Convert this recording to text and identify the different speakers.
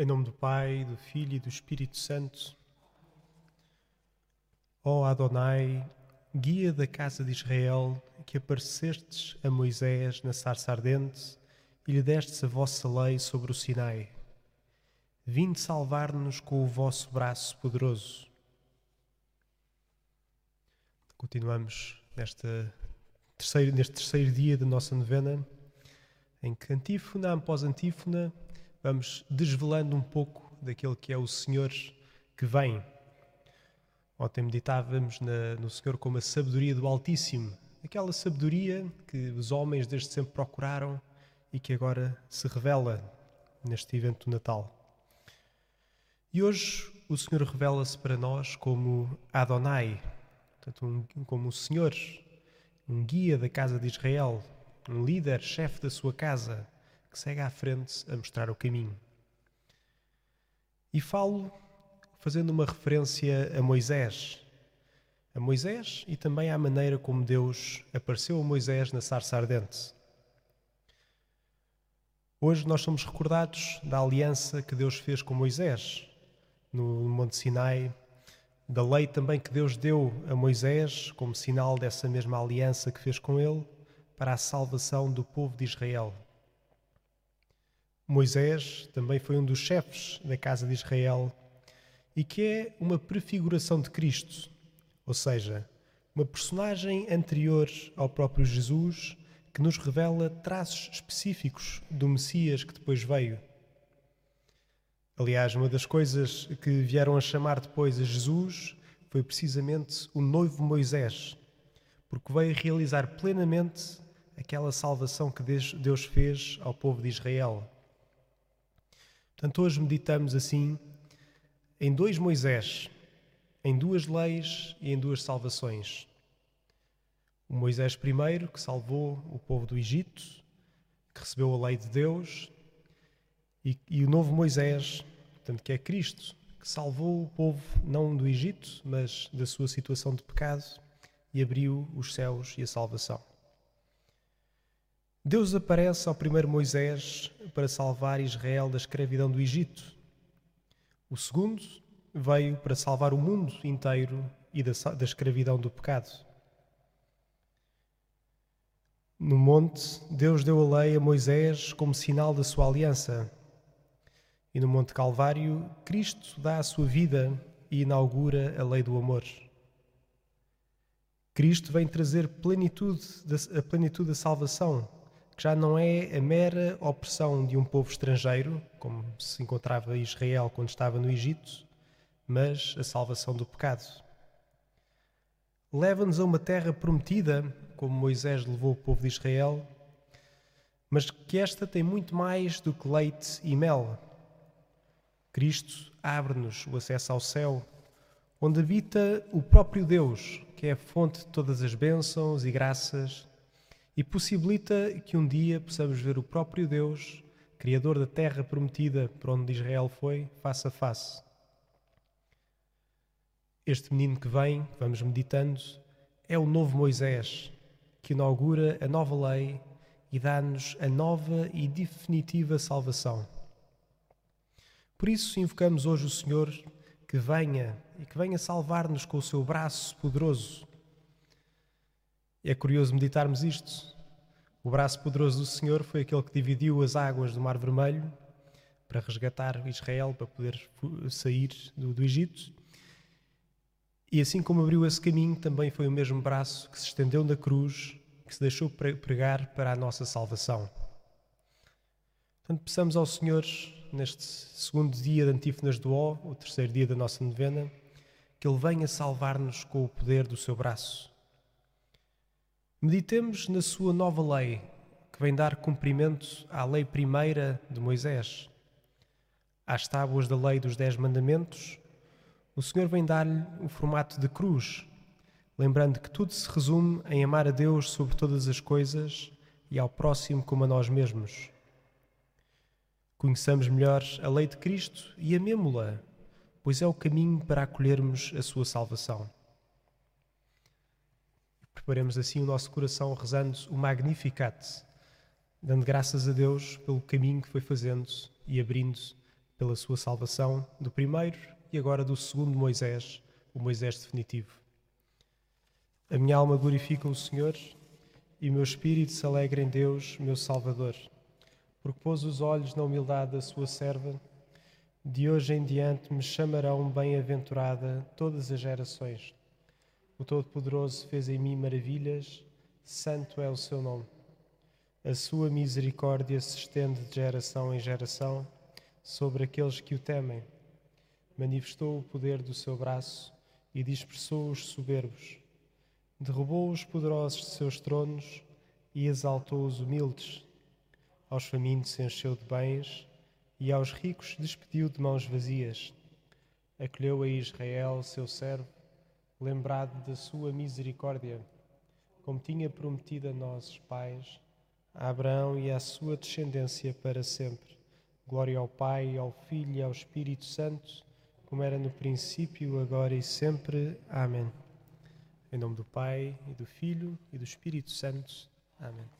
Speaker 1: Em nome do Pai, do Filho e do Espírito Santo. Ó Adonai, guia da casa de Israel, que aparecestes a Moisés na sarça ardente e lhe destes a vossa lei sobre o Sinai. Vinde salvar-nos com o vosso braço poderoso. Continuamos nesta terceiro, neste terceiro dia da nossa novena, em que antífona após antífona vamos desvelando um pouco daquele que é o Senhor que vem. Ontem meditávamos na, no Senhor como a sabedoria do Altíssimo, aquela sabedoria que os homens desde sempre procuraram e que agora se revela neste evento do Natal. E hoje o Senhor revela-se para nós como Adonai, portanto, um, como o Senhor, um guia da casa de Israel, um líder, chefe da sua casa, que segue à frente a mostrar o caminho. E falo fazendo uma referência a Moisés. A Moisés e também à maneira como Deus apareceu a Moisés na sarça ardente. Hoje nós somos recordados da aliança que Deus fez com Moisés no Monte Sinai, da lei também que Deus deu a Moisés como sinal dessa mesma aliança que fez com ele para a salvação do povo de Israel. Moisés também foi um dos chefes da casa de Israel e que é uma prefiguração de Cristo, ou seja, uma personagem anterior ao próprio Jesus que nos revela traços específicos do Messias que depois veio. Aliás, uma das coisas que vieram a chamar depois a Jesus foi precisamente o noivo Moisés, porque veio realizar plenamente aquela salvação que Deus fez ao povo de Israel. Portanto, hoje meditamos assim em dois Moisés, em duas leis e em duas salvações. O Moisés primeiro, que salvou o povo do Egito, que recebeu a lei de Deus, e, e o novo Moisés, portanto, que é Cristo, que salvou o povo não do Egito, mas da sua situação de pecado e abriu os céus e a salvação. Deus aparece ao primeiro Moisés para salvar Israel da escravidão do Egito. O segundo veio para salvar o mundo inteiro e da, da escravidão do pecado. No monte, Deus deu a lei a Moisés como sinal da sua aliança. E no Monte Calvário, Cristo dá a sua vida e inaugura a lei do amor. Cristo vem trazer plenitude, a plenitude da salvação que já não é a mera opressão de um povo estrangeiro, como se encontrava Israel quando estava no Egito, mas a salvação do pecado. Leva-nos a uma terra prometida, como Moisés levou o povo de Israel, mas que esta tem muito mais do que leite e mel. Cristo abre-nos o acesso ao céu, onde habita o próprio Deus, que é a fonte de todas as bênçãos e graças e possibilita que um dia possamos ver o próprio Deus, Criador da terra prometida por onde Israel foi, face a face. Este menino que vem, que vamos meditando, é o novo Moisés, que inaugura a nova lei e dá-nos a nova e definitiva salvação. Por isso invocamos hoje o Senhor que venha e que venha salvar-nos com o seu braço poderoso é curioso meditarmos isto. O braço poderoso do Senhor foi aquele que dividiu as águas do Mar Vermelho para resgatar Israel, para poder sair do, do Egito. E assim como abriu esse caminho, também foi o mesmo braço que se estendeu na cruz, que se deixou pregar para a nossa salvação. Portanto, peçamos ao Senhor, neste segundo dia de Antífonas do Ó, o terceiro dia da nossa novena, que Ele venha salvar-nos com o poder do seu braço Meditemos na sua nova lei, que vem dar cumprimento à lei primeira de Moisés. Às tábuas da lei dos Dez Mandamentos, o Senhor vem dar-lhe o formato de cruz, lembrando que tudo se resume em amar a Deus sobre todas as coisas e ao próximo como a nós mesmos. Conheçamos melhor a lei de Cristo e amemo-la, pois é o caminho para acolhermos a sua salvação. Preparemos assim o nosso coração rezando o Magnificat, dando graças a Deus pelo caminho que foi fazendo e abrindo pela sua salvação do primeiro e agora do segundo Moisés, o Moisés definitivo. A minha alma glorifica o Senhor e o meu espírito se alegra em Deus, meu Salvador, porque pôs os olhos na humildade da sua serva. De hoje em diante me chamarão bem-aventurada todas as gerações. O Todo-Poderoso fez em mim maravilhas, santo é o seu nome. A sua misericórdia se estende de geração em geração sobre aqueles que o temem. Manifestou o poder do seu braço e dispersou os soberbos. Derrubou os poderosos de seus tronos e exaltou os humildes. Aos famintos encheu de bens e aos ricos despediu de mãos vazias. Acolheu a Israel, seu servo, lembrado da sua misericórdia, como tinha prometido a nossos pais, a Abraão e à sua descendência para sempre. Glória ao Pai, ao Filho e ao Espírito Santo, como era no princípio, agora e sempre. Amém. Em nome do Pai, e do Filho e do Espírito Santo. Amém.